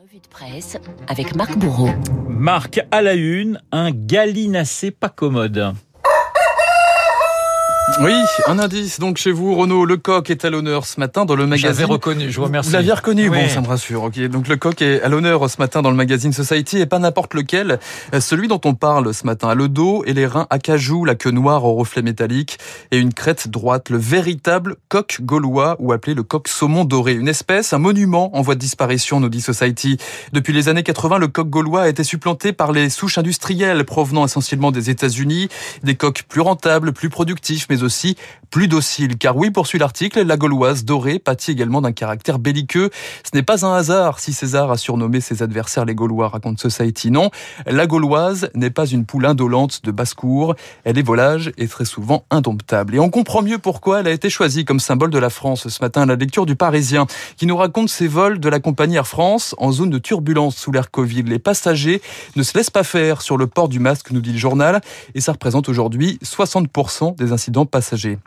Revue de presse avec Marc Bourreau. Marc à la une, un gallinacé pas commode. Oui, un indice donc chez vous, Renaud. Le coq est à l'honneur ce matin dans le magazine. J'avais reconnu, je vous remercie. Vous l'aviez reconnu, Oui. bon, ça me rassure. Ok, donc le coq est à l'honneur ce matin dans le magazine Society et pas n'importe lequel. Euh, Celui dont on parle ce matin a le dos et les reins acajou, la queue noire au reflet métallique et une crête droite. Le véritable coq gaulois ou appelé le coq saumon doré. Une espèce, un monument en voie de disparition, nous dit Society. Depuis les années 80, le coq gaulois a été supplanté par les souches industrielles provenant essentiellement des États-Unis. Des coqs plus rentables, plus productifs, mais aussi plus dociles. Car oui, poursuit l'article, la gauloise dorée pâtit également d'un caractère belliqueux. Ce n'est pas un hasard si César a surnommé ses adversaires les Gaulois, raconte Society. Non, la gauloise n'est pas une poule indolente de basse-cour. Elle est volage et très souvent indomptable. Et on comprend mieux pourquoi elle a été choisie comme symbole de la France ce matin à la lecture du Parisien, qui nous raconte ses vols de la compagnie Air France en zone de turbulence sous l'ère Covid. Les passagers ne se laissent pas faire sur le port du masque, nous dit le journal, et ça représente aujourd'hui 60% des incidents passagers.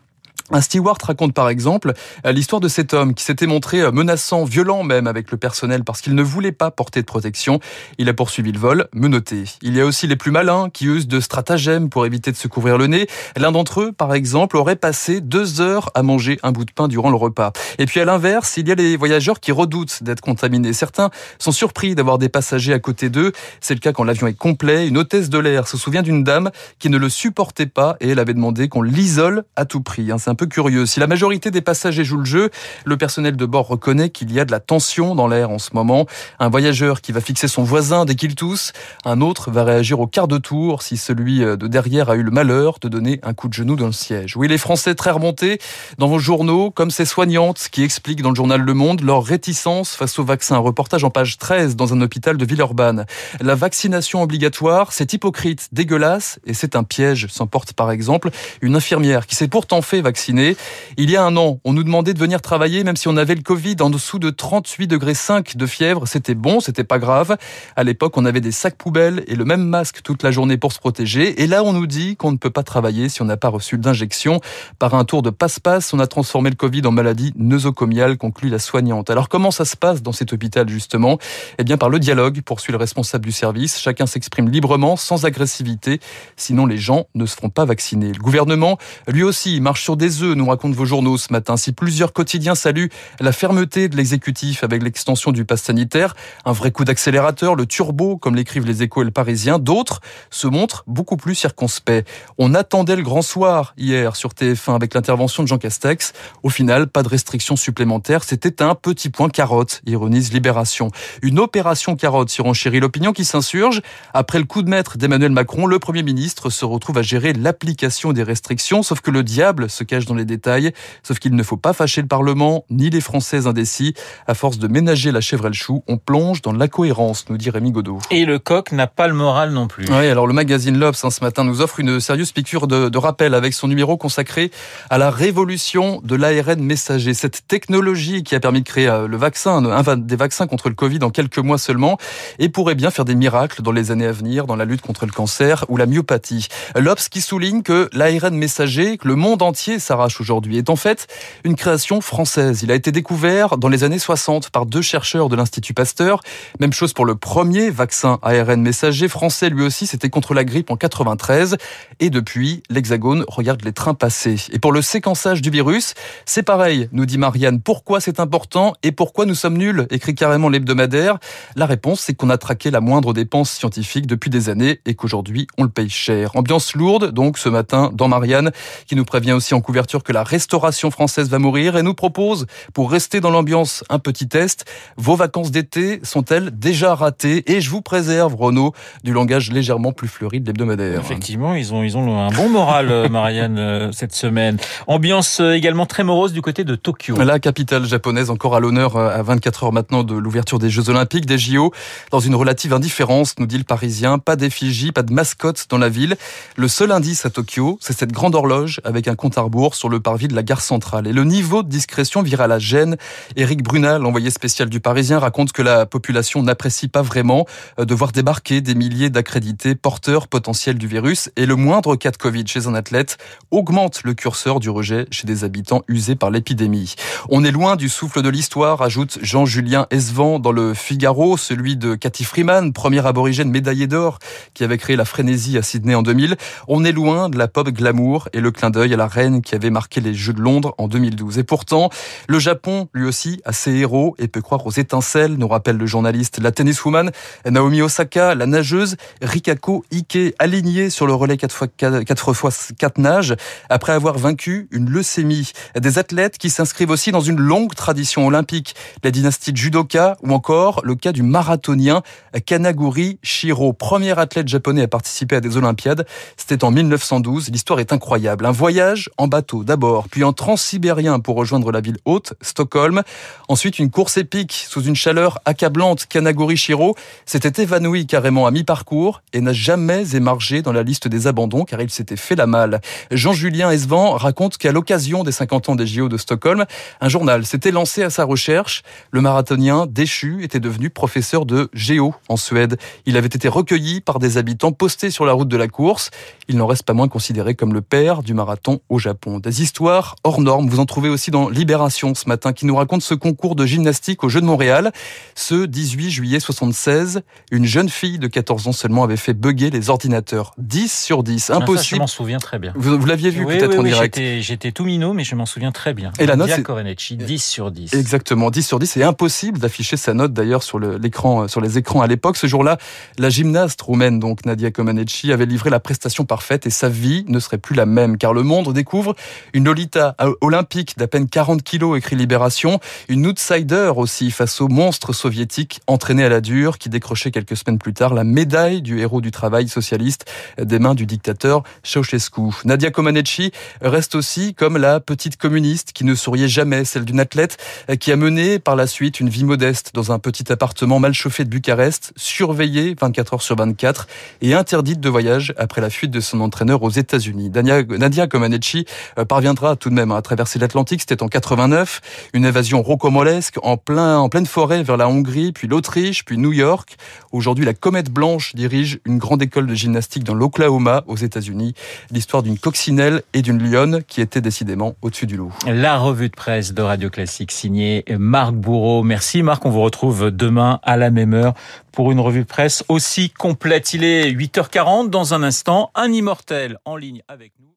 Un steward raconte par exemple euh, l'histoire de cet homme qui s'était montré euh, menaçant, violent même avec le personnel parce qu'il ne voulait pas porter de protection. Il a poursuivi le vol, menotté. Il y a aussi les plus malins qui usent de stratagèmes pour éviter de se couvrir le nez. L'un d'entre eux, par exemple, aurait passé deux heures à manger un bout de pain durant le repas. Et puis à l'inverse, il y a les voyageurs qui redoutent d'être contaminés. Certains sont surpris d'avoir des passagers à côté d'eux. C'est le cas quand l'avion est complet. Une hôtesse de l'air se souvient d'une dame qui ne le supportait pas et elle avait demandé qu'on l'isole à tout prix. hein. C'est un peu curieux. Si la majorité des passagers jouent le jeu, le personnel de bord reconnaît qu'il y a de la tension dans l'air en ce moment. Un voyageur qui va fixer son voisin dès qu'il tousse, un autre va réagir au quart de tour si celui euh, de derrière a eu le malheur de donner un coup de genou dans le siège. Oui, les Français très remontés dans vos journaux, comme ces soignantes qui expliquent dans le journal Le Monde leur réticence face au vaccin. Reportage en page 13 dans un hôpital de Villeurbanne. La vaccination obligatoire, c'est hypocrite, dégueulasse et c'est un piège, s'emporte par exemple une infirmière qui s'est pourtant fait vacciner. Il y a un an, on nous demandait de venir travailler même si on avait le Covid en dessous de 38 degrés 5 de fièvre. C'était bon, c'était pas grave. À l'époque, on avait des sacs poubelles et le même masque toute la journée pour se protéger. Et là, on nous dit qu'on ne peut pas travailler si on n'a pas reçu d'injection. Par un tour de passe-passe, on a transformé le Covid en maladie nosocomiale, conclut la soignante. Alors comment ça se passe dans cet hôpital justement? Eh bien par le dialogue, poursuit le responsable du service. Chacun s'exprime librement, sans agressivité. Sinon, les gens ne se feront pas vacciner. Le gouvernement, lui aussi, marche sur des œufs, nous racontent vos journaux ce matin. Si plusieurs quotidiens saluent la fermeté de l'exécutif avec l'extension du pass sanitaire, un vrai coup d'accélérateur, le turbo, comme l'écrivent les échos et le parisien, d'autres se montrent beaucoup plus circonspects. On attendait le grand soir hier sur TF1 avec l'intervention de Jean Castex. Au final, pas de restrictions supplémentaires. C'était un petit point carotte, ironise Libération. Une opération carotte surenchérit l'opinion qui s'insurge. Après le coup de maître d'Emmanuel Macron, le Premier ministre se retrouve à gérer l'application des restrictions, sauf que le diable se cache dans les détails, sauf qu'il ne faut pas fâcher le Parlement, ni les Français indécis. À force de ménager la chèvre et le chou, on plonge dans l'incohérence, nous dit Rémi Godot. Et le coq n'a pas le moral non plus. Oui, alors le magazine L'Obs hein, ce matin nous offre une sérieuse piqûre de, de rappel avec son numéro consacré à la révolution de l'ARN messager. Cette technologie qui a permis de créer euh, le vaccin, un des vaccins contre le Covid en quelques mois seulement et pourrait bien faire des miracles dans les années à venir dans la lutte contre le cancer ou la myopathie. L'Obs qui souligne que l'ARN messager, que le monde entier s'arrache aujourd'hui, est en fait une création française. Il a été découvert dans les années 60 par deux chercheurs de l'Institut Pasteur. Même chose pour le premier vaccin ARN messager français, lui aussi, c'était contre la grippe en 93. Et depuis, l'Hexagone regarde les trains passer. Et pour le séquençage du virus, c'est pareil, nous dit Marianne. Pourquoi c'est important et pourquoi nous sommes nuls? Écrit carrément l'hebdomadaire. La réponse, c'est qu'on a traqué la moindre dépense scientifique depuis des années et qu'aujourd'hui, on le paye cher. Ambiance lourde, donc, ce matin, dans Marianne, qui nous prévient aussi en couverture que la restauration française va mourir et nous propose, pour rester dans l'ambiance, un petit test. Vos vacances d'été sont-elles déjà ratées? Et je vous préserve, Renaud, du langage légèrement plus fleuri de l'hebdomadaire. Effectivement, ils ont, ils ont un bon moral, euh, Marianne, euh, cette semaine. Ambiance euh, également très morose du côté de Tokyo. La capitale japonaise encore à l'honneur à 24 heures maintenant de l'ouverture des Jeux Olympiques, des JO, dans une relative indifférence, nous dit le Parisien. Pas d'effigie, pas de mascotte dans la ville. Le seul indice à Tokyo, c'est cette grande horloge avec un compte à rebours. Sur le parvis de la gare centrale. Et le niveau de discrétion vire à la gêne. Éric Brunel, envoyé spécial du Parisien, raconte que la population n'apprécie pas vraiment euh, de voir débarquer des milliers d'accrédités porteurs potentiels du virus. Et le moindre cas de Covid chez un athlète augmente le curseur du rejet chez des habitants usés par l'épidémie. On est loin du souffle de l'histoire, ajoute Jean-Julien Esvan dans le Figaro, celui de Cathy Freeman, première aborigène médaillée d'or qui avait créé la frénésie à Sydney en 2000. On est loin de la pop glamour et le clin d'œil à la reine qui avait marqué les Jeux de Londres en 2012. Et pourtant, le Japon, lui aussi, a ses héros et peut croire aux étincelles, nous rappelle le journaliste. La tenniswoman Naomi Osaka, la nageuse Rikako Ike, alignée sur le relais 4 x 4 fois 4 nages, après avoir vaincu une leucémie. Des athlètes qui s'inscrivent aussi dans une longue tradition olympique, la dynastie judoka ou encore le cas du marathonien Kanaguri Shiro, premier athlète japonais à participer à des Olympiades. C'était en 1912. L'histoire est incroyable. Un voyage en bateau d'abord, puis en transsibérien pour rejoindre la ville haute, Stockholm. Ensuite, une course épique sous une chaleur accablante. Kanaguri Shiro s'était évanoui carrément à mi-parcours et n'a jamais émargé dans la liste des abandons car il s'était fait la malle. Jean-Julien Esvan raconte qu'à l'occasion des 50 ans des JO de Stockholm, un journal s'était lancé à sa recherche. Le marathonien déchu était devenu professeur de géo en Suède. Il avait été recueilli par des habitants postés sur la route de la course. Il n'en reste pas moins considéré comme le père du marathon au Japon. Des histoires hors normes, vous en trouvez aussi dans Libération ce matin, qui nous raconte ce concours de gymnastique au Jeu de Montréal. Ce 18 juillet 76, une jeune fille de 14 ans seulement avait fait bugger les ordinateurs. 10 sur 10, Ah, ça, impossible. je m'en souviens très bien. Vous, vous l'aviez vu Oui, peut-être oui, en oui, direct. j'étais- tout minot, mais je m'en souviens très bien. Et la note, Nadia c'est- Comaneci, 10 sur 10. Exactement, 10 sur 10. C'est impossible d'afficher sa note d'ailleurs sur l'écran, euh, sur les écrans à l'époque. Ce jour-là, la gymnaste roumaine, donc Nadia Comaneci, avait livré la prestation parfaite et sa vie ne serait plus la même car le monde découvre une Lolita euh, olympique d'à peine 40 kilos, écrit Libération, une outsider aussi face au monstre soviétique entraîné à la dure qui décrochait quelques semaines plus tard la médaille du héros du travail socialiste des mains du dictateur Ceausescu. Nadia Comaneci reste aussi comme la petite communiste qui ne souriait jamais, celle d'une athlète euh, qui a mené par la suite une vie modeste dans un petit appartement mal chauffé de Bucarest, surveillée 24 heures sur 24 et interdite de voyage après la fuite de son entraîneur aux États-Unis. Nadia, Comaneci parviendra tout de même à traverser l'Atlantique, c'était en 89, une évasion rocambolesque en plein en pleine forêt vers la Hongrie, puis l'Autriche, puis New York. Aujourd'hui, la Comète Blanche dirige une grande école de gymnastique dans l'Oklahoma aux États-Unis. L'histoire d'une coccinelle et d'une lionne qui étaient décidément au-dessus du lot. La revue de presse de Radio Classique signée Marc Bourreau. Merci Marc, on vous retrouve demain à la même heure pour une revue de presse aussi complète. Il est 8h40 dans un instant, un immortel en ligne avec nous.